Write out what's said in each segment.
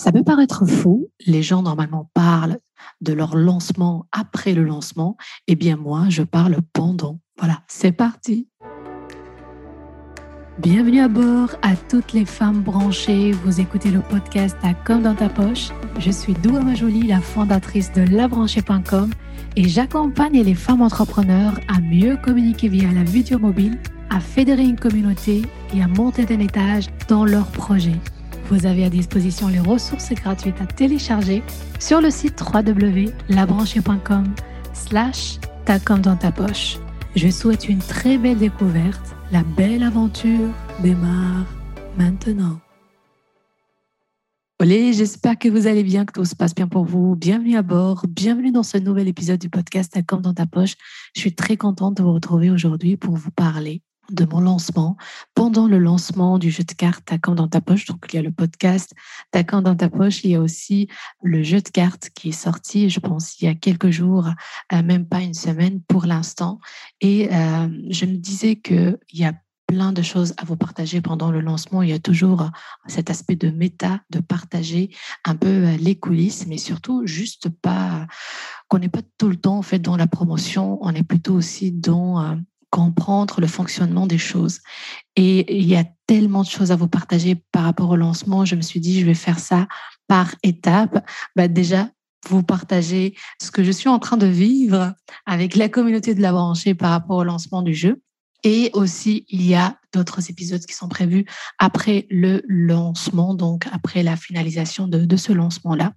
Ça peut paraître fou, les gens normalement parlent de leur lancement après le lancement, eh bien moi, je parle pendant. Voilà, c'est parti. Bienvenue à bord à toutes les femmes branchées. Vous écoutez le podcast à Comme dans ta poche. Je suis Doua Majoli, la fondatrice de labranchée.com et j'accompagne les femmes entrepreneurs à mieux communiquer via la vidéo mobile, à fédérer une communauté et à monter d'un étage dans leurs projets. Vous avez à disposition les ressources gratuites à télécharger sur le site www.labranchée.com slash dans ta poche. Je souhaite une très belle découverte. La belle aventure démarre maintenant. Olé, j'espère que vous allez bien, que tout se passe bien pour vous. Bienvenue à bord, bienvenue dans ce nouvel épisode du podcast comme dans ta poche. Je suis très contente de vous retrouver aujourd'hui pour vous parler de mon lancement, pendant le lancement du jeu de cartes Taquant dans ta poche. Donc, il y a le podcast Taquant dans ta poche. Il y a aussi le jeu de cartes qui est sorti, je pense, il y a quelques jours, euh, même pas une semaine pour l'instant. Et euh, je me disais qu'il y a plein de choses à vous partager pendant le lancement. Il y a toujours cet aspect de méta, de partager un peu euh, les coulisses, mais surtout juste pas qu'on n'est pas tout le temps en fait dans la promotion. On est plutôt aussi dans comprendre le fonctionnement des choses. Et il y a tellement de choses à vous partager par rapport au lancement. Je me suis dit, je vais faire ça par étapes. Bah déjà, vous partager ce que je suis en train de vivre avec la communauté de la branchée par rapport au lancement du jeu. Et aussi, il y a d'autres épisodes qui sont prévus après le lancement, donc après la finalisation de, de ce lancement-là.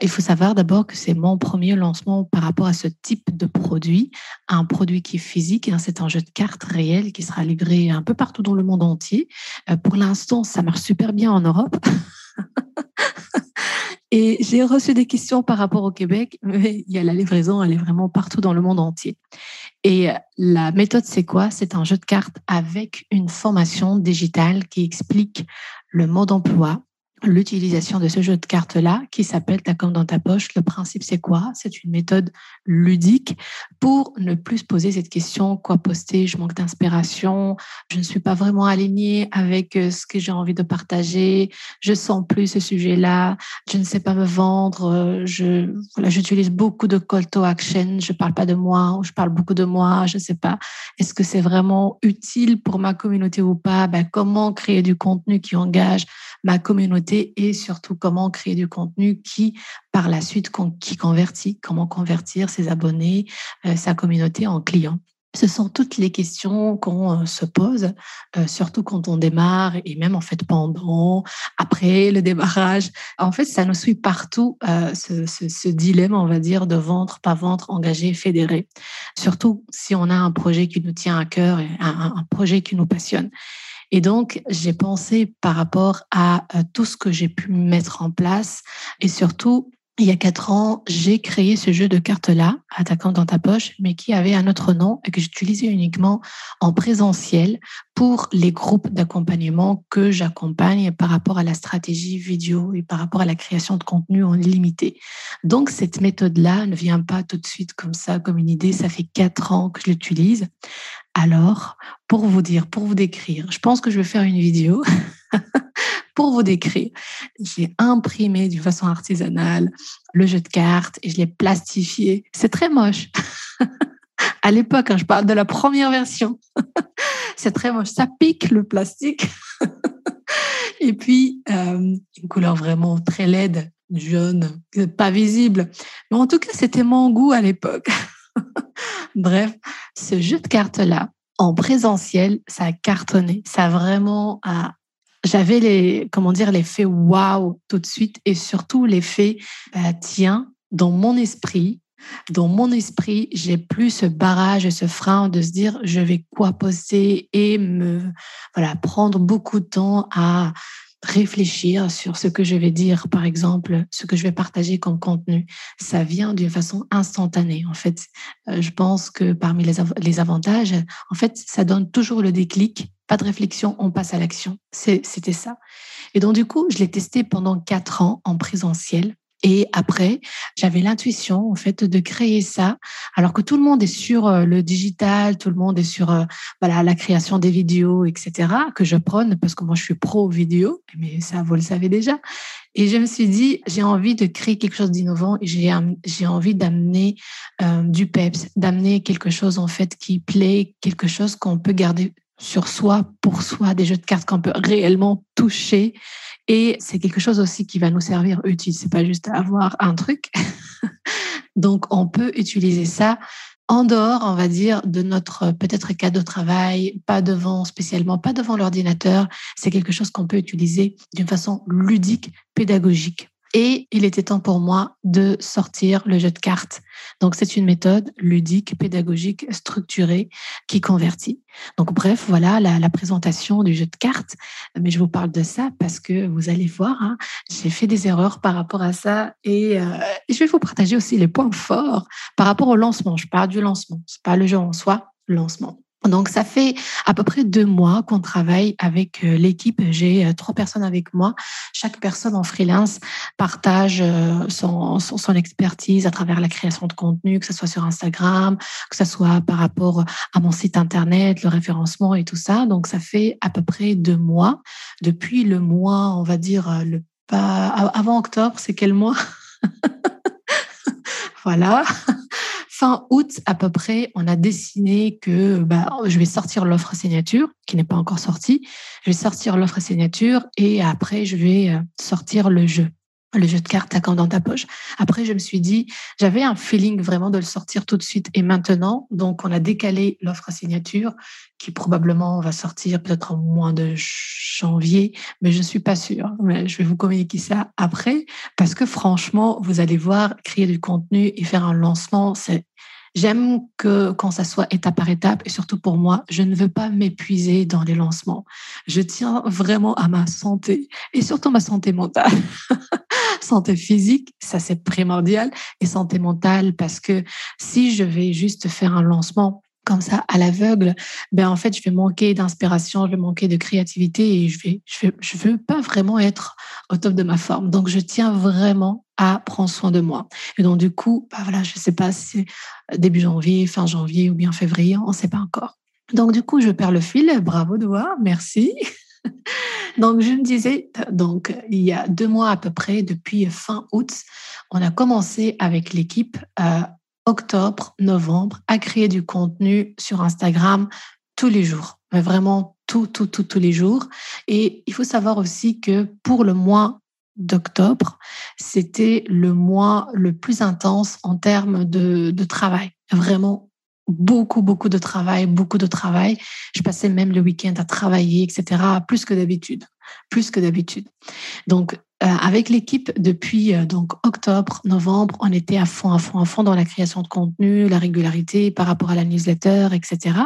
Il faut savoir d'abord que c'est mon premier lancement par rapport à ce type de produit, un produit qui est physique, hein, c'est un jeu de cartes réel qui sera livré un peu partout dans le monde entier. Euh, pour l'instant, ça marche super bien en Europe. Et j'ai reçu des questions par rapport au Québec, mais il y a la livraison, elle est vraiment partout dans le monde entier. Et la méthode, c'est quoi? C'est un jeu de cartes avec une formation digitale qui explique le mode d'emploi, l'utilisation de ce jeu de cartes-là qui s'appelle Ta comme dans ta poche. Le principe, c'est quoi? C'est une méthode ludique pour ne plus se poser cette question quoi poster Je manque d'inspiration, je ne suis pas vraiment alignée avec euh, ce que j'ai envie de partager, je sens plus ce sujet-là, je ne sais pas me vendre, euh, je voilà, j'utilise beaucoup de call to action, je parle pas de moi ou je parle beaucoup de moi, je ne sais pas. Est-ce que c'est vraiment utile pour ma communauté ou pas? Ben, Comment créer du contenu qui engage ma communauté et surtout comment créer du contenu qui, par la suite, qui convertit, comment convertir ses abonnés, euh, sa communauté en clients. Ce sont toutes les questions qu'on euh, se pose, euh, surtout quand on démarre et même en fait pendant, après le démarrage. En fait, ça nous suit partout, ce, dilemme, on va dire, de vendre, pas vendre, engager, fédérer. Surtout si on a un projet qui nous tient à cœur, un projet qui nous passionne. Et donc, j'ai pensé par rapport à euh, tout ce que j'ai pu mettre en place et surtout il y a quatre ans, j'ai créé ce jeu de cartes-là, Attaquant dans ta poche, mais qui avait un autre nom et que j'utilisais uniquement en présentiel pour les groupes d'accompagnement que j'accompagne par rapport à la stratégie vidéo et par rapport à la création de contenu en illimité. Donc, cette méthode-là ne vient pas tout de suite comme ça, comme une idée. Ça fait quatre ans que je l'utilise. Alors, pour vous dire, pour vous décrire, je pense que je vais faire une vidéo pour vous décrire. J'ai imprimé d'une façon artisanale le jeu de cartes et je l'ai plastifié. C'est très moche. à l'époque, hein, je parle de la première version. c'est très moche. Ça pique le plastique. et puis, euh, une couleur vraiment très laide, jaune, pas visible. Mais en tout cas, c'était mon goût à l'époque. Bref, ce jeu de cartes-là, en présentiel, ça a cartonné. Ça a vraiment j'avais les, comment dire, l'effet waouh tout de suite et surtout l'effet, bah, tiens, dans mon esprit, dans mon esprit, j'ai plus ce barrage et ce frein de se dire je vais quoi poster et me voilà prendre beaucoup de temps à réfléchir sur ce que je vais dire, par exemple, ce que je vais partager comme contenu. Ça vient d'une façon instantanée. En fait, euh, je pense que parmi les, avantages, en fait, ça donne toujours le déclic. Pas de réflexion, on passe à l'action. C'était ça. Et donc, du coup, je l'ai testé pendant quatre ans en présentiel. Et après, j'avais l'intuition, en fait, de créer ça, alors que tout le monde est sur euh, le digital, tout le monde est sur euh, voilà la création des vidéos, etc. Que je prône parce que moi, je suis pro vidéo, mais ça, vous le savez déjà. Et je me suis dit, j'ai envie de créer quelque chose d'innovant j'ai envie d'amener euh, du peps, d'amener quelque chose en fait qui plaît, quelque chose qu'on peut garder sur soi, pour soi, des jeux de cartes qu'on peut réellement toucher. Et c'est quelque chose aussi qui va nous servir utile. C'est pas juste avoir un truc. Donc, on peut utiliser ça en dehors, on va dire, de notre peut-être cas de travail, pas devant spécialement, pas devant l'ordinateur. C'est quelque chose qu'on peut utiliser d'une façon ludique, pédagogique. Et il était temps pour moi de sortir le jeu de cartes. Donc, c'est une méthode ludique, pédagogique, structurée qui convertit. Donc, bref, voilà la, présentation du jeu de cartes. Mais je vous parle de ça parce que vous allez voir, hein, j'ai fait des erreurs par rapport à ça et euh, je vais vous partager aussi les points forts par rapport au lancement. Je parle du lancement, c'est pas le jeu en soi, lancement. Donc, ça fait à peu près deux mois qu'on travaille avec euh, l'équipe. J'ai euh, trois personnes avec moi. Chaque personne en freelance partage euh, son, expertise à travers la création de contenu, que ce soit sur Instagram, que ce soit par rapport à mon site Internet, le référencement et tout ça. Donc, ça fait à peu près deux mois. Depuis le mois, on va dire, le pas avant octobre, c'est quel mois? Voilà fin août à peu près, on a dessiné que bah, je vais sortir l'offre signature, qui n'est pas encore sortie. Je vais sortir l'offre signature et après, je vais euh, sortir le jeu le jeu de cartes à quand dans ta poche. Après, je me suis dit, j'avais un feeling vraiment de le sortir tout de suite et maintenant. Donc, on a décalé l'offre signature qui probablement va sortir peut-être en moins de janvier, mais je ne suis pas sûre. Mais je vais vous communiquer ça après parce que franchement, vous allez voir, créer du contenu et faire un lancement, c'est J'aime que quand ça soit étape par étape et surtout pour moi, je ne veux pas m'épuiser dans les lancements. Je tiens vraiment à ma santé et surtout ma santé mentale. santé physique, ça c'est primordial et santé mentale parce que si je vais juste faire un lancement comme ça à l'aveugle, ben en fait je vais manquer d'inspiration, je vais manquer de créativité et je vais je veux pas vraiment être au top de ma forme. Donc je tiens vraiment à prendre soin de moi. Et donc du coup, bah voilà, je sais pas si c'est début janvier, fin janvier ou bien février, on sait pas encore. Donc du coup, je perds le fil. Bravo Doua, merci. donc je me disais, donc il y a deux mois à peu près, depuis fin août, on a commencé avec l'équipe euh, octobre, novembre, à créer du contenu sur Instagram tous les jours, mais vraiment tout, tout, tout, tous les jours. Et il faut savoir aussi que pour le mois d'octobre, c'était le mois le plus intense en termes de, de travail. Vraiment beaucoup, beaucoup de travail, beaucoup de travail. Je passais même le week-end à travailler, etc., plus que d'habitude, plus que d'habitude. Donc, euh, avec l'équipe depuis euh, donc octobre, novembre, on était à fond, à fond, à fond dans la création de contenu, la régularité par rapport à la newsletter, etc.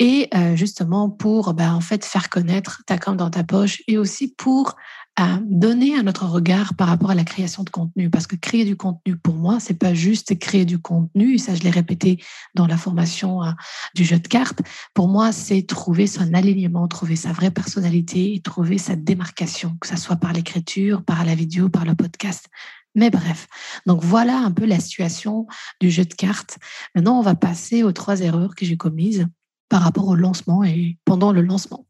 Et euh, justement pour ben, en fait faire connaître ta compte dans ta poche et aussi pour à donner un autre regard par rapport à la création de contenu. Parce que créer du contenu, pour moi, c'est pas juste créer du contenu. Ça, je l'ai répété dans la formation hein, du jeu de cartes. Pour moi, c'est trouver son alignement, trouver sa vraie personnalité et trouver sa démarcation, que ce soit par l'écriture, par la vidéo, par le podcast. Mais bref, donc voilà un peu la situation du jeu de cartes. Maintenant, on va passer aux trois erreurs que j'ai commises par rapport au lancement et pendant le lancement.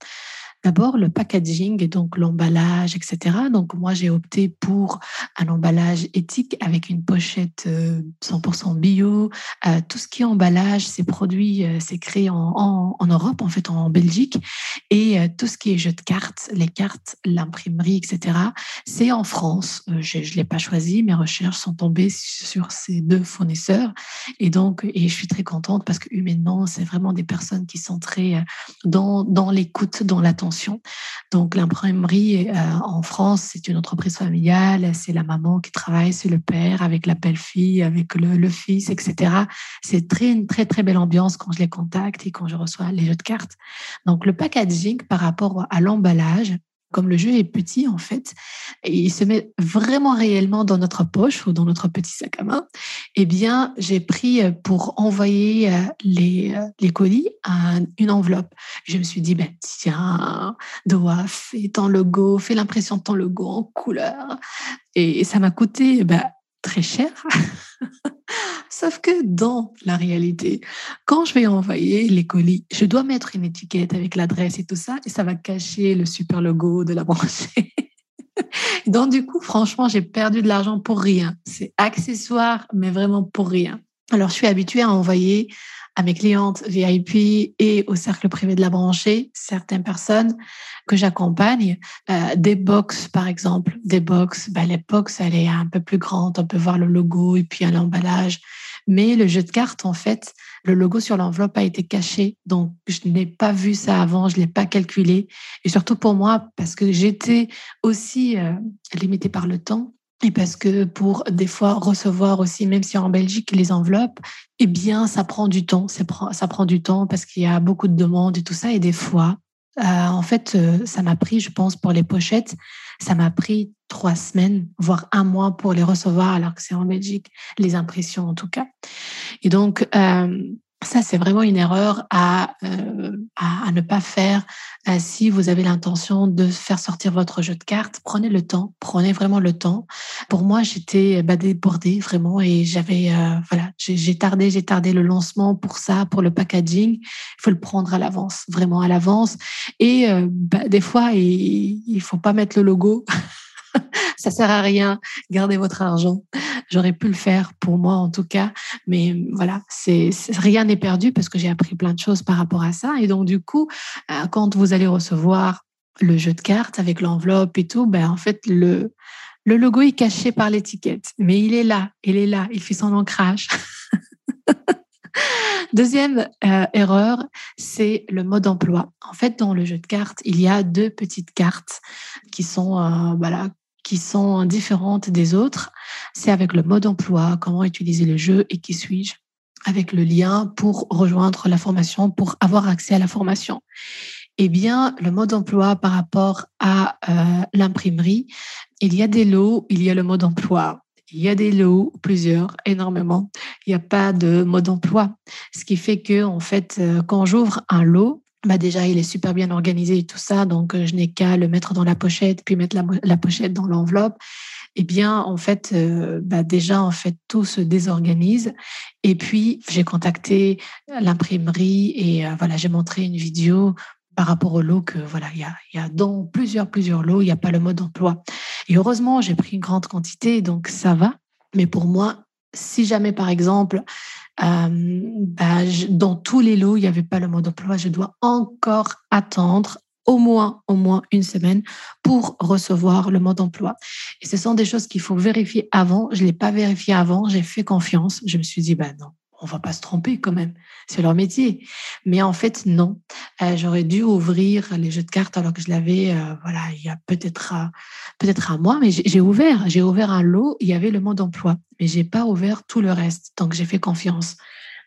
D'abord, le packaging donc l'emballage, etc. Donc, moi, j'ai opté pour un emballage éthique avec une pochette 100% euh, bio. Euh, tout ce qui est emballage, c'est produit, euh, c'est créé en, en, Europe, en fait, en Belgique. Et tout ce qui est jeu de cartes, les cartes, l'imprimerie, etc., c'est en France. je ne l'ai pas choisi. Mes recherches sont tombées sur ces deux fournisseurs. Et donc, et je suis très contente parce que humainement, c'est vraiment des personnes qui sont très dans, dans l'écoute, dans l'attention donc l'imprimerie euh, en France, c'est une entreprise familiale, c'est la maman qui travaille, c'est le père avec la belle-fille, avec le, fils, etc. C'est très, une très, très belle ambiance quand je les contacte et quand je reçois les jeux de cartes. Donc le packaging par rapport à l'emballage, comme le jeu est petit en fait, et il se met vraiment réellement dans notre poche ou dans notre petit sac à main, eh bien, j'ai pris euh, pour envoyer euh, les, euh, les colis une enveloppe. Je me suis dit, ben, tiens, doigt, fais ton logo, fais l'impression de ton logo en couleur. Et ça m'a coûté ben, très cher. Sauf que dans la réalité, quand je vais envoyer les colis, je dois mettre une étiquette avec l'adresse et tout ça, et ça va cacher le super logo de la branchée. Donc, du coup, franchement, j'ai perdu de l'argent pour rien. C'est accessoire, mais vraiment pour rien. Alors, je suis habituée à envoyer à mes clientes VIP et au cercle privé de la branchée, certaines personnes que j'accompagne, euh, des box par exemple, des box, ben, les box elle est un peu plus grande, on peut voir le logo et puis un emballage. Mais le jeu de cartes, en fait, le logo sur l'enveloppe a été caché. Donc, je n'ai pas vu ça avant, je ne l'ai pas calculé. Et surtout pour moi, parce que j'étais aussi euh, limitée par le temps. Et parce que pour des fois recevoir aussi, même si en Belgique, les enveloppes, eh bien, ça prend du temps. Ça prend du temps parce qu'il y a beaucoup de demandes et tout ça. Et des fois, euh, en fait, euh, ça m'a pris, je pense, pour les pochettes, ça m'a pris trois semaines, voire un mois pour les recevoir, alors que c'est en Belgique, les impressions en tout cas. Et donc, euh, ça, c'est vraiment une erreur à, euh, à, ne pas faire euh, si vous avez l'intention de faire sortir votre jeu de cartes. Prenez le temps, prenez vraiment le temps. Pour moi, j'étais bah, débordée vraiment et j'avais, euh, voilà, j'ai tardé, j'ai tardé le lancement pour ça, pour le packaging. Il faut le prendre à l'avance, vraiment à l'avance. Et bah, des fois, il, il faut pas mettre le logo. ça sert à rien. Gardez votre argent. J'aurais pu le faire pour moi en tout cas, mais voilà, c'est rien n'est perdu parce que j'ai appris plein de choses par rapport à ça. Et donc du coup, euh, quand vous allez recevoir le jeu de cartes avec l'enveloppe et tout, ben en fait le logo est caché par l'étiquette, mais il est là, il est là, il fait son ancrage. Deuxième euh, erreur, c'est le mode emploi. En fait, dans le jeu de cartes, il y a deux petites cartes qui sont euh, voilà, qui sont différentes des autres. C'est avec le mode emploi, comment utiliser le jeu et qui suis-je, avec le lien pour rejoindre la formation, pour avoir accès à la formation. Eh bien, le mode emploi par rapport à euh, l'imprimerie, il y a des lots, il y a le mode emploi. Il y a des lots, plusieurs, énormément. Il n'y a pas de mode emploi. Ce qui fait que, en fait, euh, quand j'ouvre un lot, bah déjà, il est super bien organisé et tout ça, donc euh, je n'ai qu'à le mettre dans la pochette, puis mettre la, pochette dans l'enveloppe. Eh bien, en fait, euh, bah déjà, en fait, tout se désorganise. Et puis, j'ai contacté l'imprimerie et euh, voilà, j'ai montré une vidéo par rapport au lot que voilà, il y a, y a dans plusieurs plusieurs lots, il n'y a pas le mode emploi. Et heureusement, j'ai pris une grande quantité, donc ça va. Mais pour moi, si jamais, par exemple, euh, bah, dans tous les lots, il n'y avait pas le mode emploi. Je dois encore attendre au moins, au moins une semaine pour recevoir le mode emploi. Et ce sont des choses qu'il faut vérifier avant. Je ne l'ai pas vérifié avant. J'ai fait confiance. Je me suis dit, ben non, on va pas se tromper quand même. C'est leur métier. Mais en fait, non. Euh, j'aurais dû ouvrir les jeux de cartes alors que je l'avais, euh, voilà, il y a peut-être peut-être un mois, mais j'ai ouvert, j'ai ouvert un lot. Il y avait le mode emploi, mais j'ai pas ouvert tout le reste. Donc j'ai fait confiance.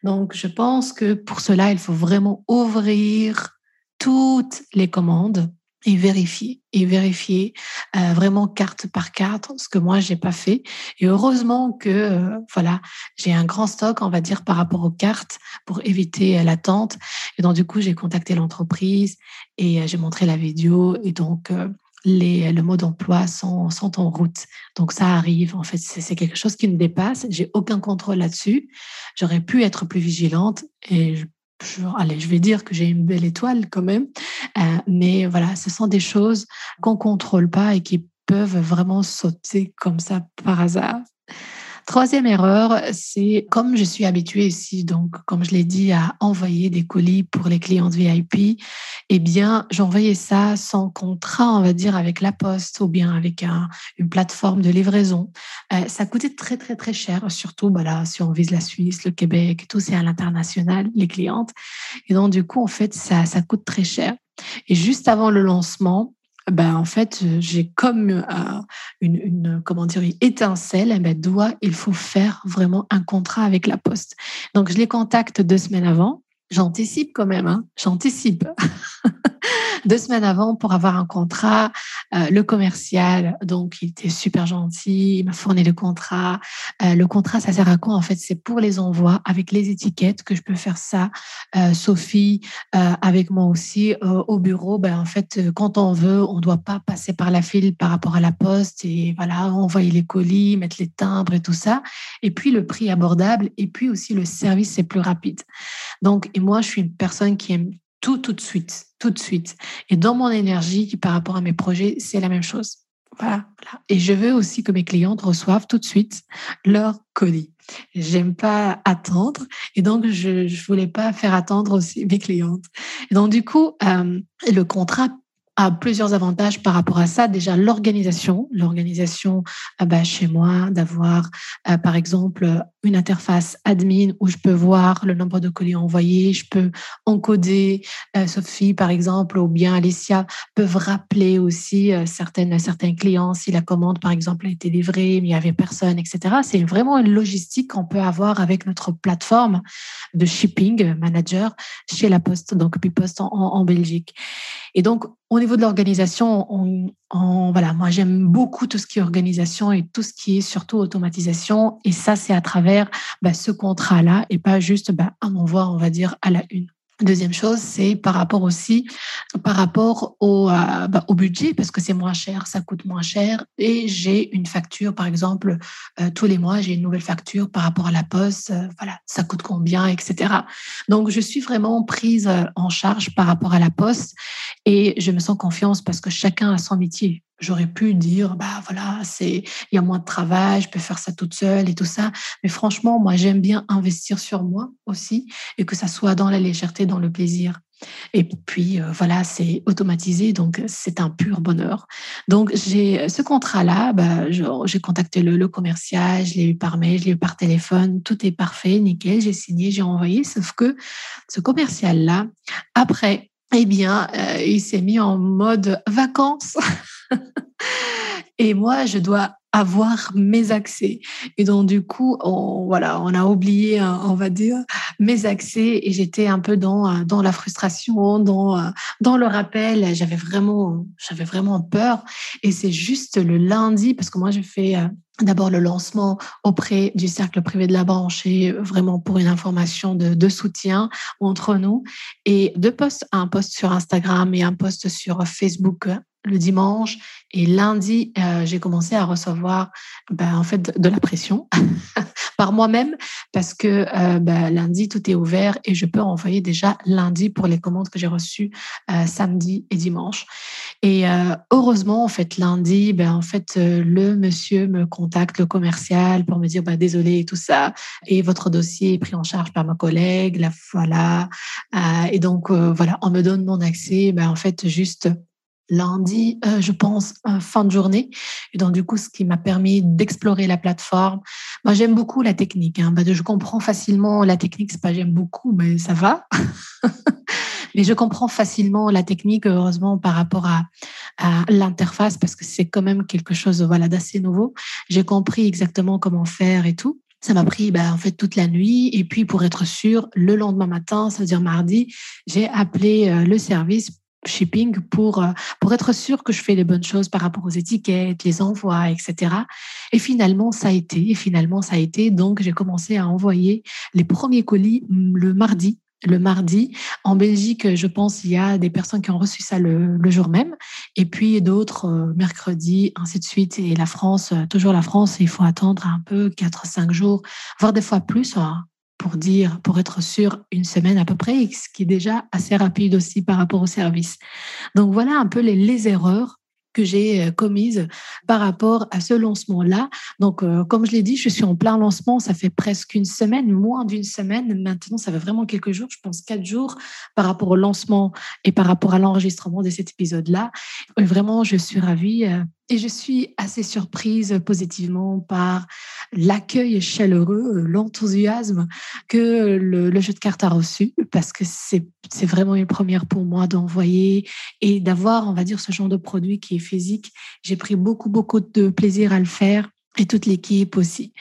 Donc je pense que pour cela, il faut vraiment ouvrir toutes les commandes et vérifier et vérifier euh, vraiment carte par carte ce que moi j'ai pas fait et heureusement que euh, voilà j'ai un grand stock on va dire par rapport aux cartes pour éviter l'attente et donc du coup j'ai contacté l'entreprise et euh, j'ai montré la vidéo et donc les, le mode emploi sont, sont en route. Donc ça arrive. En fait, c'est quelque chose qui me dépasse. J'ai aucun contrôle là-dessus. J'aurais pu être plus vigilante et je allez, je vais dire que j'ai une belle étoile quand même, euh, mais voilà, ce sont des choses qu'on contrôle pas et qui peuvent vraiment sauter comme ça par hasard. Troisième erreur, c'est comme je suis habituée ici, donc comme je l'ai dit, à envoyer des colis pour les clientes VIP, eh bien, j'envoyais ça sans contrat, on va dire, avec la poste ou bien avec une plateforme de livraison. Euh, ça coûtait très, très, très cher, surtout voilà, si on vise la Suisse, le Québec, tout c'est à l'international, les clientes. Et donc, du coup, en fait, ça, ça coûte très cher. Et juste avant le lancement, ben, en fait, j'ai comme euh, une, une, comment dire, une étincelle. Ben, doit, il faut faire vraiment un contrat avec la Poste. Donc, je les contacte deux semaines avant. J'anticipe quand même, hein, j'anticipe. deux semaines avant pour avoir un contrat. Euh, le commercial, donc, il était super gentil, il m'a fourni le contrat. Euh, le contrat, ça sert à quoi En fait, c'est pour les envois avec les étiquettes que je peux faire ça. Euh, Sophie, avec moi aussi, au bureau, ben, en fait, quand on veut, on ne doit pas passer par la file par rapport à la poste et voilà, envoyer les colis, mettre les timbres et tout ça. Et puis, le prix abordable et puis aussi le service, c'est plus rapide. Donc, et moi, je suis une personne qui aime tout tout de suite, tout de suite. Et dans mon énergie, par rapport à mes projets, c'est la même chose. Voilà, Et je veux aussi que mes clientes reçoivent tout de suite leur colis. J'aime pas attendre et donc je voulais pas faire attendre aussi mes clientes. Et donc du coup, euh, le contrat a plusieurs avantages par rapport à ça. Déjà, l'organisation, l'organisation euh, bah, chez moi, d'avoir euh, par exemple une interface admin où je peux voir le nombre de colis envoyés, je peux encoder. Euh, Sophie, par exemple, ou bien Alicia peuvent rappeler aussi certaines, certains clients si la commande, par exemple, a été livrée, mais il n'y avait personne, etc. C'est vraiment une logistique qu'on peut avoir avec notre plateforme de shipping manager chez La Poste, donc Bipost en, en Belgique. Et donc, au niveau de l'organisation, on, voilà, moi j'aime beaucoup tout ce qui est organisation et tout ce qui est surtout automatisation. Et ça, c'est à travers bah, ce contrat-là et pas juste bah, un envoi, on va dire, à la une. Deuxième chose, c'est par rapport aussi, par rapport au, euh, bah, au budget, parce que c'est moins cher, ça coûte moins cher. Et j'ai une facture, par exemple, euh, tous les mois, j'ai une nouvelle facture par rapport à la poste. Euh, voilà, ça coûte combien, etc. Donc, je suis vraiment prise en charge par rapport à la poste et je me sens confiance parce que chacun a son métier. J'aurais pu dire, bah voilà, c'est, il y a moins de travail, je peux faire ça toute seule et tout ça. Mais franchement, moi, j'aime bien investir sur moi aussi et que ça soit dans la légèreté, dans le plaisir. Et puis, euh, voilà, c'est automatisé, donc c'est un pur bonheur. Donc, j'ai ce contrat-là, bah, j'ai contacté le, le, commercial, je l'ai eu par mail, je l'ai eu par téléphone, tout est parfait, nickel, j'ai signé, j'ai envoyé, sauf que ce commercial-là, après, eh bien, euh, il s'est mis en mode vacances. et moi, je dois avoir mes accès. Et donc, du coup, on, voilà, on a oublié, hein, on va dire, mes accès et j'étais un peu dans, euh, dans la frustration, dans, euh, dans le rappel. J'avais vraiment, j'avais vraiment peur. Et c'est juste le lundi, parce que moi, je fais d'abord le lancement auprès du cercle privé de la branche et vraiment pour une information de, soutien entre nous. Et deux posts, un post sur Instagram et un post sur Facebook le dimanche et lundi, euh, j'ai commencé à recevoir ben, en fait de la pression par moi-même parce que euh, ben, lundi tout est ouvert et je peux envoyer déjà lundi pour les commandes que j'ai reçues euh, samedi et dimanche. Et heureusement en fait lundi, ben en fait le monsieur me contacte le commercial pour me dire ben, désolé et tout ça et votre dossier est pris en charge par ma collègue, la voilà. et donc voilà, on me donne mon accès, ben en fait juste lundi, euh, je pense, fin de journée. Et donc, du coup, ce qui m'a permis d'explorer la plateforme. Moi, j'aime beaucoup la technique. Hein. Bah, je comprends facilement la technique. C'est pas j'aime beaucoup, mais ça va. mais je comprends facilement la technique, heureusement, par rapport à, à l'interface, parce que c'est quand même quelque chose voilà, d'assez nouveau. J'ai compris exactement comment faire et tout. Ça m'a pris bah, en fait toute la nuit et puis pour être sûr, le lendemain matin, ça veut dire mardi, j'ai appelé euh, le service shipping pour, euh, pour être sûr que je fais les bonnes choses par rapport aux étiquettes, les envois, etc. Et finalement, ça a été. Finalement, ça a été. Donc, j'ai commencé à envoyer les premiers colis mm, le mardi. Le mardi, en Belgique, je pense, il y a des personnes qui ont reçu ça le, le jour même, et puis d'autres euh, mercredi, ainsi de suite. Et la France, euh, toujours la France, il faut attendre un peu 4-5 jours, voire des fois plus. Hein pour dire, pour être sûr, une semaine à peu près, ce qui est déjà assez rapide aussi par rapport au service. Donc voilà un peu les, les erreurs que j'ai euh, commises par rapport à ce lancement-là. Donc, euh, comme je l'ai dit, je suis en plein lancement. Ça fait presque une semaine, moins d'une semaine. Maintenant, ça fait vraiment quelques jours, je pense quatre jours par rapport au lancement et par rapport à l'enregistrement de cet épisode-là. Vraiment, je suis ravie euh, et je suis assez surprise positivement par l'accueil chaleureux, l'enthousiasme que le, jeu de cartes a reçu, parce que c'est vraiment une première pour moi d'envoyer et d'avoir, on va dire, ce genre de produit qui est physique. J'ai pris beaucoup, beaucoup de plaisir à le faire et toute l'équipe aussi.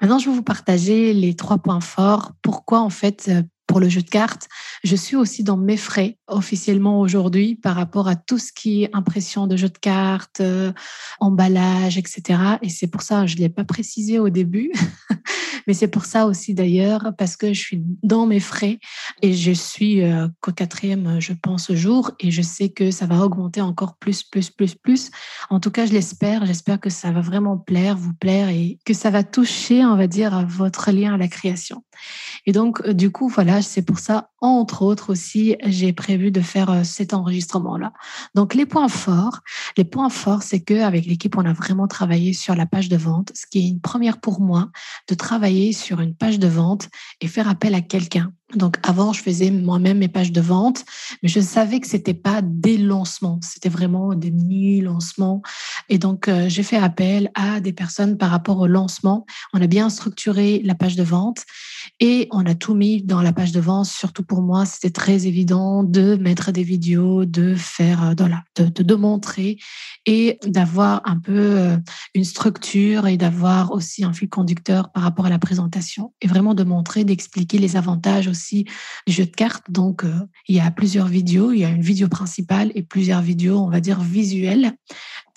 Maintenant, je vais vous partager les trois points forts. Pourquoi, en fait, pour le jeu de cartes. Je suis aussi dans mes frais officiellement aujourd'hui par rapport à tout ce qui est impression de jeu de cartes, euh, emballage, etc. Et c'est pour ça, je ne l'ai pas précisé au début, mais c'est pour ça aussi d'ailleurs, parce que je suis dans mes frais et je suis euh, qu'au quatrième, je pense, jour et je sais que ça va augmenter encore plus, plus, plus, plus. En tout cas, je l'espère. J'espère que ça va vraiment plaire, vous plaire et que ça va toucher, on va dire, votre lien à la création. Et donc, euh, du coup, voilà, c'est pour ça, entre autres aussi, j'ai prévu de faire euh, cet enregistrement-là. Donc, les points forts, les points forts, c'est qu'avec l'équipe, on a vraiment travaillé sur la page de vente, ce qui est une première pour moi de travailler sur une page de vente et faire appel à quelqu'un donc avant, je faisais moi-même mes pages de vente, mais je savais que c'était pas des lancements, c'était vraiment des mini-lancements. Et donc euh, j'ai fait appel à des personnes par rapport au lancement. On a bien structuré la page de vente et on a tout mis dans la page de vente. Surtout pour moi, c'était très évident de mettre des vidéos, de faire, euh, de, de, montrer et d'avoir un peu euh, une structure et d'avoir aussi un fil conducteur par rapport à la présentation et vraiment de montrer, d'expliquer les avantages aussi du jeu de cartes. Donc, euh, il y a plusieurs vidéos. Il y a une vidéo principale et plusieurs vidéos, on va dire, visuelles.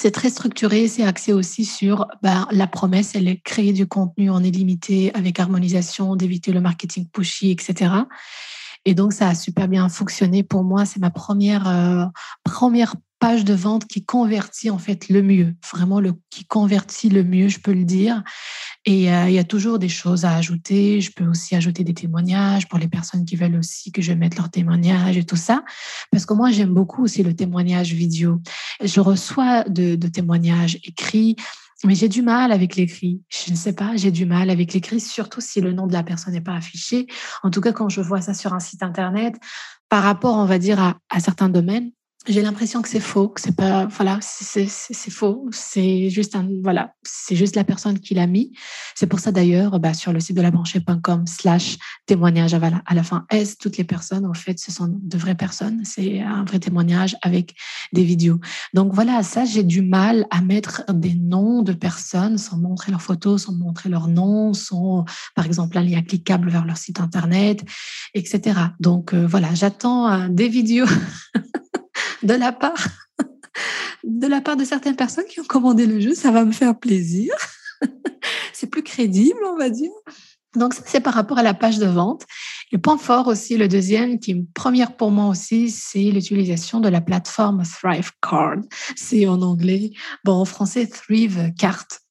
C'est très structuré. C'est axé aussi sur ben, la promesse, elle est créer du contenu en illimité avec harmonisation, le marketing pushy, etc. Et donc, ça a super bien fonctionné pour moi. C'est ma première, euh, première page de vente qui convertit en fait le mieux, vraiment le qui convertit le mieux, je peux le dire. Et euh, il y a toujours des choses à ajouter. Je peux aussi ajouter des témoignages pour les personnes qui veulent aussi que je mette leurs témoignages et tout ça. Parce que moi, j'aime beaucoup aussi le témoignage vidéo. Je reçois de témoignages écrits. Mais j'ai du mal avec l'écrit. Je ne sais pas, j'ai du mal avec l'écrit, surtout si le nom de la personne n'est pas affiché. En tout cas, quand je vois ça sur un site internet, par rapport, on va dire, à, à certains domaines, j'ai l'impression que c'est faux, que c'est pas, voilà, c'est faux. C'est juste un, voilà, c'est juste la personne qui l'a mis. C'est pour ça d'ailleurs, bah, sur le site de la branchée.com slash témoignage à la fin S, toutes les personnes, en fait, ce sont de vraies personnes. C'est un vrai témoignage avec des vidéos. Donc voilà, ça, j'ai du mal à mettre des noms de personnes sans montrer leurs photos, sans montrer leur nom, sans, par exemple, un lien cliquable vers leur site internet, etc. Donc euh, voilà, j'attends euh, des vidéos. de la part de certaines personnes qui ont commandé le jeu, ça va me faire plaisir. c'est plus crédible, on va dire. Donc, c'est par rapport à la page de vente. Le point fort aussi, le deuxième, qui est une première pour moi aussi, c'est l'utilisation de la plateforme Thrive Card. C'est en anglais. Bon, en français, Thrive Carte.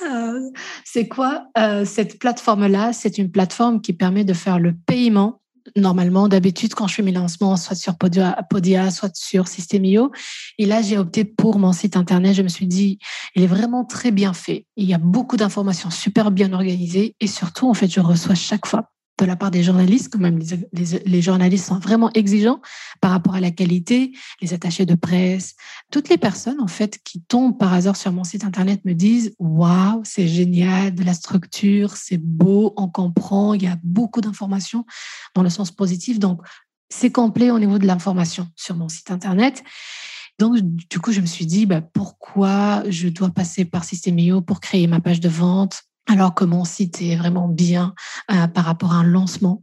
Euh, c'est quoi euh, cette plateforme-là? C'est une plateforme qui permet de faire le paiement normalement, d'habitude, quand je fais mes lancements, soit sur Podia, soit sur Systemio. Et là, j'ai opté pour mon site internet. Je me suis dit, il est vraiment très bien fait. Il y a beaucoup d'informations super bien organisées. Et surtout, en fait, je reçois chaque fois de la part des journalistes, quand même les, journalistes sont vraiment exigeants par rapport à la qualité, les attachés de presse, toutes les personnes en fait qui tombent par hasard sur mon site internet me disent waouh c'est génial, de la structure, c'est beau, on comprend, il y a beaucoup d'informations dans le sens positif, donc c'est complet au niveau de l'information sur mon site internet. Donc, du coup, je me suis dit, bah, pourquoi je dois passer par Systemio pour créer ma page de vente alors site est vraiment bien euh, par rapport à un lancement.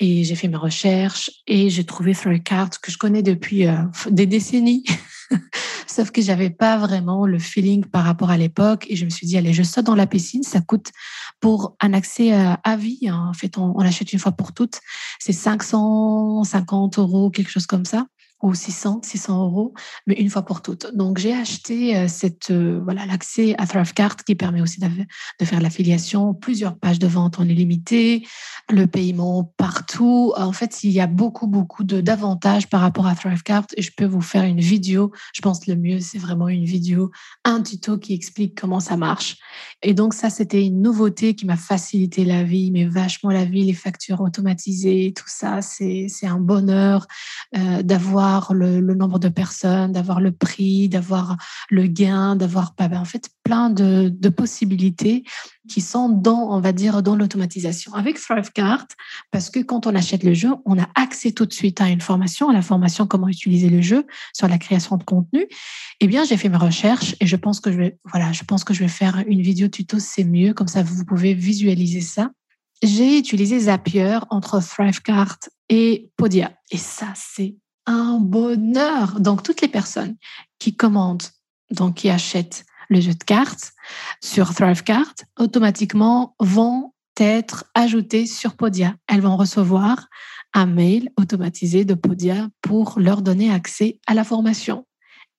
Et j'ai fait mes recherches et j'ai trouvé Threadcard que je connais depuis euh, des décennies. Sauf que j'avais pas vraiment le feeling par rapport à l'époque et je me suis dit allez je saute dans la piscine ça coûte pour un accès euh, à vie hein. en fait on, on achète une fois pour toutes c'est 550 euros quelque chose comme ça ou 600, 600 euros, mais une fois pour toutes. Donc, j'ai acheté euh, cette, euh, voilà, l'accès à Thrivecart qui permet aussi de faire l'affiliation, plusieurs pages de vente en illimité, le paiement partout. En fait, il y a beaucoup, beaucoup de, d'avantages par rapport à Thrivecart et je peux vous faire une vidéo. Je pense le mieux, c'est vraiment une vidéo, un tuto qui explique comment ça marche. Et donc, ça, c'était une nouveauté qui m'a facilité la vie, mais vachement la vie, les factures automatisées, tout ça, c'est, c'est un bonheur euh, d'avoir le, nombre de personnes, d'avoir le prix, d'avoir le gain, d'avoir ben, en fait plein de, possibilités qui sont dans, on va dire, dans l'automatisation. Avec Thrivecart, parce que quand on achète le jeu, on a accès tout de suite à une formation, à la formation comment utiliser le jeu sur la création de contenu. Eh bien, j'ai fait mes recherches et je pense que je voilà, je pense que je vais faire une vidéo tuto, c'est mieux, comme ça vous pouvez visualiser ça. j'ai utilisé Zapier entre Thrivecart et Podia. Et ça, c'est un bonheur. Donc, toutes les personnes qui commandent, donc qui achètent le jeu de cartes sur Thrivecart, automatiquement vont être ajoutées sur Podia. Elles vont recevoir un mail automatisé de Podia pour leur donner accès à la formation.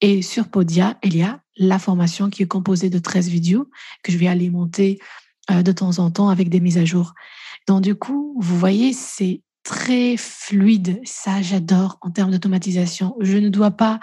Et sur Podia, il y a la formation qui est composée de 13 vidéos que je vais alimenter euh, de temps en temps avec des mises à jour. Donc, du coup, vous voyez, c'est très fluide. Ça, j'adore en termes d'automatisation. Je ne dois pas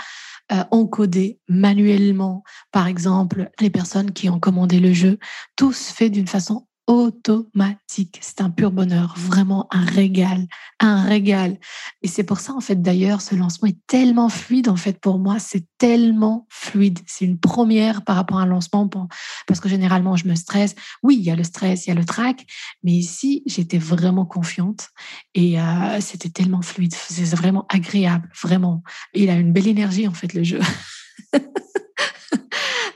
euh, encoder manuellement, par exemple, les personnes qui ont commandé le jeu. Tout se fait d'une façon automatique. C'est un pur bonheur, vraiment un régal, un régal. Et c'est pour ça, en fait, d'ailleurs, ce lancement est tellement fluide, en fait, pour moi, c'est tellement fluide. C'est une première par rapport à un lancement, parce que généralement, je me stresse. Oui, il y a le stress, il y a le trac, mais ici, j'étais vraiment confiante et euh, c'était tellement fluide. C'est vraiment agréable, vraiment. il a une belle énergie, en fait, le jeu.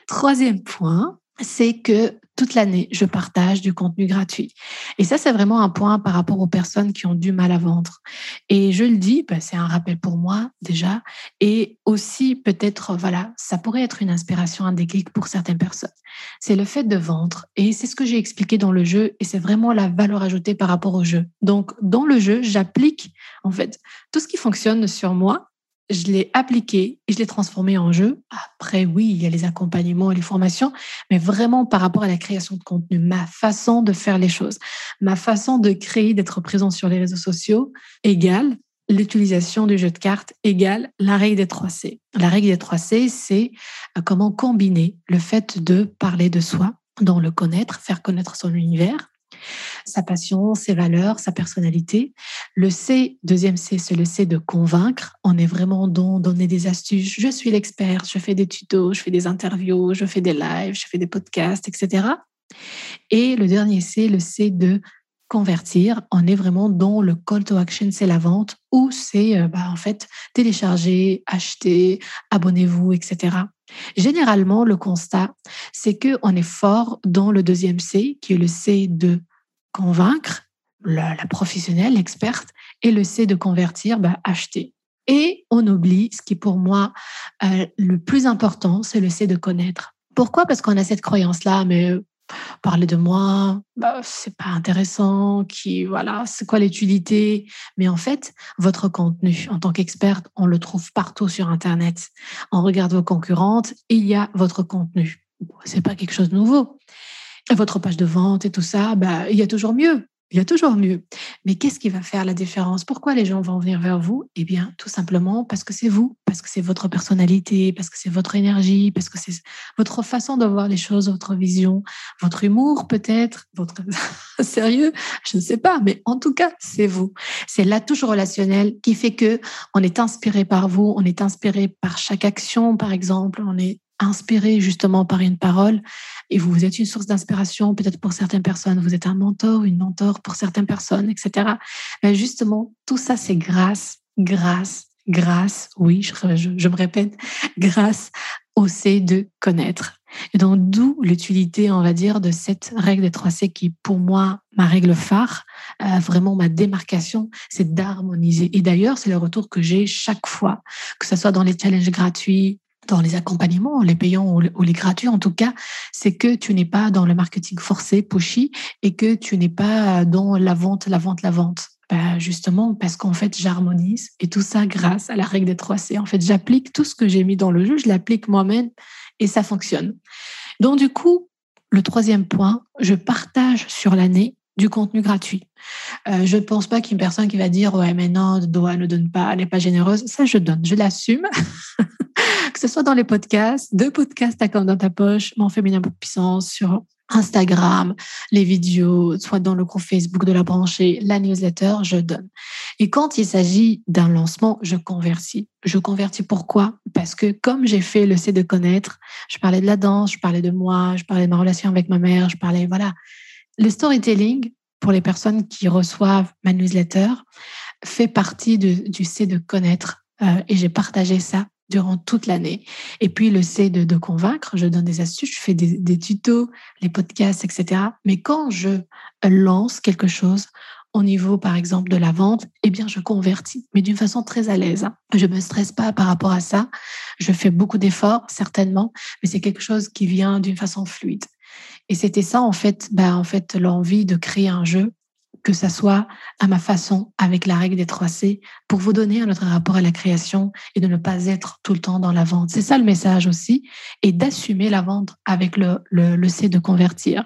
Troisième point, c'est que toute l'année, je partage du contenu gratuit. Et ça, c'est vraiment un point par rapport aux personnes qui ont du mal à vendre. Et je le dis, bah, c'est un rappel pour moi déjà. Et aussi, peut-être, voilà, ça pourrait être une inspiration, un déclic pour certaines personnes. C'est le fait de vendre. Et c'est ce que j'ai expliqué dans le jeu. Et c'est vraiment la valeur ajoutée par rapport au jeu. Donc, dans le jeu, j'applique, en fait, tout ce qui fonctionne sur moi je l'ai appliqué et je l'ai transformé en jeu. Après, oui, il y a les accompagnements et les formations, mais vraiment par rapport à la création de contenu, ma façon de faire les choses, ma façon de créer, d'être présent sur les réseaux sociaux égale l'utilisation du jeu de cartes égale la règle des 3 C. La règle des 3 C, c'est euh, comment combiner le fait de parler de soi, dans le connaître, faire connaître son univers, sa passion, ses valeurs, sa personnalité. Le C, deuxième C, c'est le C de convaincre. On est vraiment dans donner des astuces. Je suis l'expert, je fais des tutos, je fais des interviews, je fais des lives, je fais des podcasts, etc. Et le dernier C, le C de convertir, on est vraiment dans le call to action, c'est la vente, ou c'est euh, bah, en fait télécharger, acheter, abonnez-vous, etc. Généralement, le constat, c'est que on est fort dans le deuxième C, qui est le C de convaincre, la, professionnelle, l'experte, et le C de convertir, bah, acheter. Et on oublie, ce qui pour moi euh, le plus important, c'est le C de connaître. Pourquoi? Parce qu'on a cette croyance-là, mais euh, parler de moi, bah, c'est pas intéressant, qui voilà, c'est quoi l'utilité? Mais en fait, votre contenu en tant qu'experte, on le trouve partout sur internet. On regarde vos concurrentes, il y a votre contenu. C'est pas quelque chose de nouveau. Votre page de vente et tout ça, bah, il y a toujours mieux. Il y a toujours mieux. Mais qu'est-ce qui va faire la différence? Pourquoi les gens vont venir vers vous? Eh bien, tout simplement parce que c'est vous, parce que c'est votre personnalité, parce que c'est votre énergie, parce que c'est votre façon de voir les choses, votre vision, votre humour peut-être, votre sérieux, je ne sais pas, mais en tout cas, c'est vous. C'est la touche relationnelle qui fait que on est inspiré par vous, on est inspiré par chaque action, par exemple, on est inspiré justement par une parole et vous êtes une source d'inspiration peut-être pour certaines personnes, vous êtes un mentor, une mentor pour certaines personnes, etc. Justement, tout ça, c'est grâce, grâce, grâce, oui, je, me répète, grâce au C de connaître. Et donc, d'où l'utilité, on va dire, de cette règle des 3C qui, pour moi, ma règle phare, euh, vraiment ma démarcation, c'est d'harmoniser. Et d'ailleurs, c'est le retour que j'ai chaque fois, que ce soit dans les challenges gratuits, dans les accompagnements, les payants ou les gratuits en tout cas, c'est que tu n'es pas dans le marketing forcé, pushy, et que tu n'es pas dans la vente, la vente, la vente. Bah, justement, parce qu'en fait, j'harmonise et tout ça grâce à la règle des 3 C. En fait, j'applique tout ce que j'ai mis dans le jeu, je l'applique moi-même et ça fonctionne. Donc, du coup, le troisième point, je partage sur l'année du contenu gratuit. Euh, je ne pense pas qu'une personne qui va dire ouais mais non, Doha ne donne pas, elle n'est pas généreuse. Ça, je donne, je l'assume. que ce soit dans les podcasts, deux podcasts à dans ta poche, mon féminin pour puissance sur Instagram, les vidéos, soit dans le groupe Facebook de la branchée, la newsletter, je donne. Et quand il s'agit d'un lancement, je convertis. Je convertis pourquoi? Parce que comme j'ai fait le C de connaître, je parlais de la danse, je parlais de moi, je parlais de ma relation avec ma mère, je parlais, voilà. Le storytelling, pour les personnes qui reçoivent ma newsletter, fait partie du C de connaître. Euh, et j'ai partagé ça durant toute l'année. Et puis le C de, convaincre, je donne des astuces, je fais des, tutos, les podcasts, etc. Mais quand je lance quelque chose au niveau, par exemple, de la vente, eh bien, je convertis, mais d'une façon très à l'aise. Hein. Je me stresse pas par rapport à ça. Je fais beaucoup d'efforts, certainement, mais c'est quelque chose qui vient d'une façon fluide. Et c'était ça, en fait, ben, en fait, l'envie de créer un jeu que ça soit à ma façon, avec la règle des 3C, pour vous donner un autre rapport à la création et de ne pas être tout le temps dans la vente. C'est ça le message aussi, et d'assumer la vente avec le, le, C de convertir.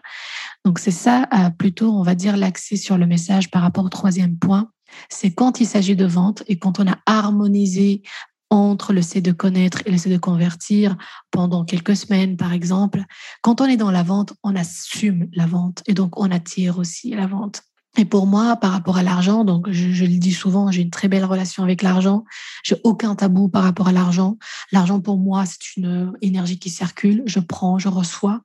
Donc c'est ça euh, plutôt, on va dire, l'accès sur le message par rapport au troisième point. C'est quand il s'agit de vente et quand on a harmonisé entre le C de connaître et le C de convertir pendant quelques semaines, par exemple. Quand on est dans la vente, on assume la vente et donc on attire aussi la vente. Et pour moi, par rapport à l'argent, donc je, le dis souvent, j'ai une très belle relation avec l'argent. J'ai aucun tabou par rapport à l'argent. L'argent pour moi, c'est une énergie qui circule. Je prends, je reçois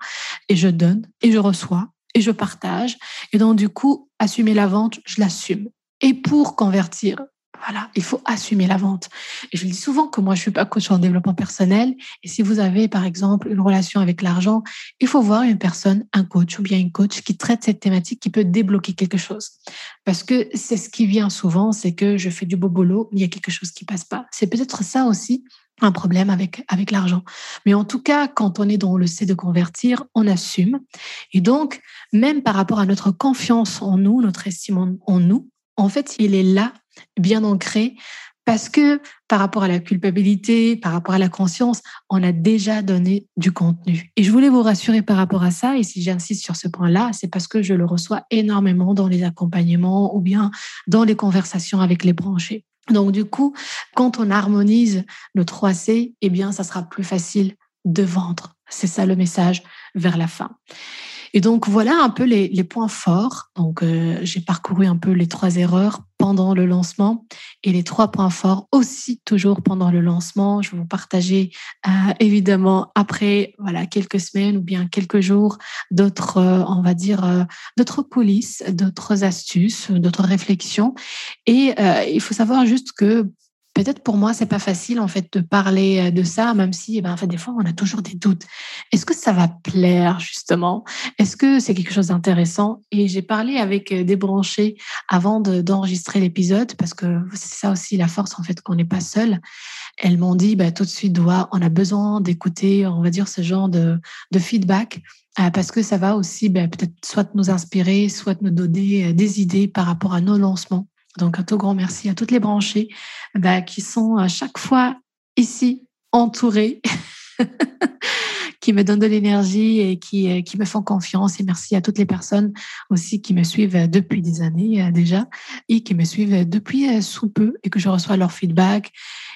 et je donne et je reçois et je partage. Et donc du coup, assumer la vente, je l'assume. Et pour convertir, voilà, il faut assumer la vente. Et je le dis souvent que moi, je suis pas coach en développement personnel. Et si vous avez, par exemple, une relation avec l'argent, il faut voir une personne, un coach ou bien une coach qui traite cette thématique, qui peut débloquer quelque chose. Parce que c'est ce qui vient souvent, c'est que je fais du beau boulot, mais il y a quelque chose qui passe pas. C'est peut-être ça aussi un problème avec, avec l'argent. Mais en tout cas, quand on est dans le C de convertir, on assume. Et donc, même par rapport à notre confiance en nous, notre estime en nous, en fait, il est là, bien ancré, parce que par rapport à la culpabilité, par rapport à la conscience, on a déjà donné du contenu. Et je voulais vous rassurer par rapport à ça, et si j'insiste sur ce point-là, c'est parce que je le reçois énormément dans les accompagnements ou bien dans les conversations avec les branchés. Donc du coup, quand on harmonise le 3C, eh bien, ça sera plus facile de vendre. C'est ça le message vers la fin. Et donc voilà un peu les, les points forts. Donc euh, j'ai parcouru un peu les trois erreurs pendant le lancement et les trois points forts aussi toujours pendant le lancement. Je vais vous partager euh, évidemment après voilà quelques semaines ou bien quelques jours d'autres euh, on va dire euh, d'autres coulisses, d'autres astuces, d'autres réflexions. Et euh, il faut savoir juste que peut-être pour moi, c'est pas facile en fait de parler euh, de ça, même si, eh ben, en fait, des fois, on a toujours des doutes. Est-ce que ça va plaire justement? Est-ce que c'est quelque chose d'intéressant? Et j'ai parlé avec euh, des branchés avant d'enregistrer l'épisode parce que c'est ça aussi la force en fait qu'on n'est pas seul. Elles m'ont dit bah, tout de suite, doigt, on a besoin d'écouter, on va dire, ce genre de, feedback euh, parce que ça va aussi bah, peut-être soit nous inspirer, soit nous donner des idées par rapport à nos lancements. Donc, un tout grand merci à toutes les branchées bah, qui sont à chaque fois ici entourées, qui me donnent de l'énergie et qui, euh, qui me font confiance. Et merci à toutes les personnes aussi qui me suivent depuis des années euh, déjà et qui me suivent depuis euh, sous peu et que je reçois leur feedback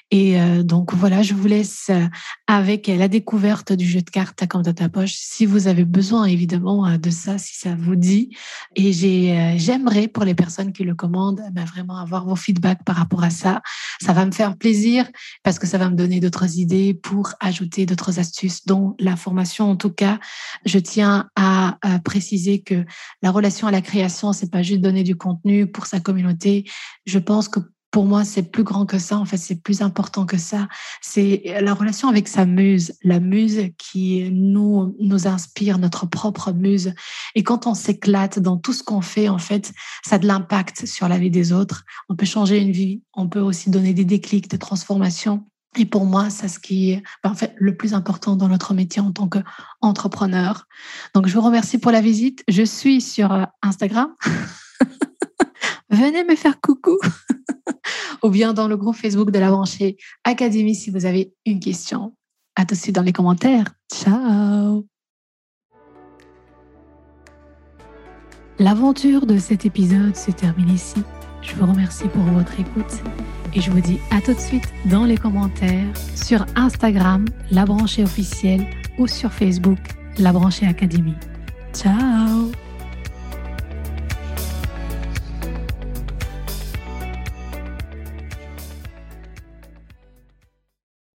et euh, donc voilà, je vous laisse euh, avec la découverte du jeu de cartes à dans ta poche. Si vous avez besoin évidemment euh, de ça, si ça vous dit. Et j'aimerais pour les personnes qui le commandent, ben, vraiment avoir vos feedbacks par rapport à ça. Ça va me faire plaisir parce que ça va me donner d'autres idées pour ajouter d'autres astuces, dont la formation. En tout cas, je tiens à, à préciser que la relation à la création, c'est pas juste donner du contenu pour sa communauté. Je pense que pour moi, c'est plus grand que ça. En fait, c'est plus important que ça. C'est la relation avec sa muse, la muse qui nous, nous inspire, notre propre muse. Et quand on s'éclate dans tout ce qu'on fait, en fait, ça a de l'impact sur la vie des autres. On peut changer une vie. On peut aussi donner des déclics, des transformations. Et pour moi, c'est ce qui est ben, en fait, le plus important dans notre métier en tant qu'entrepreneur. Donc, je vous remercie pour la visite. Je suis sur euh, Instagram. Venez me faire coucou. ou bien dans le groupe Facebook de la branchée Académie si vous avez une question. À tout de suite dans les commentaires. Ciao L'aventure de cet épisode se termine ici. Je vous remercie pour votre écoute et je vous dis à tout de suite dans les commentaires sur Instagram, la branchée officielle ou sur Facebook, la branchée Académie. Ciao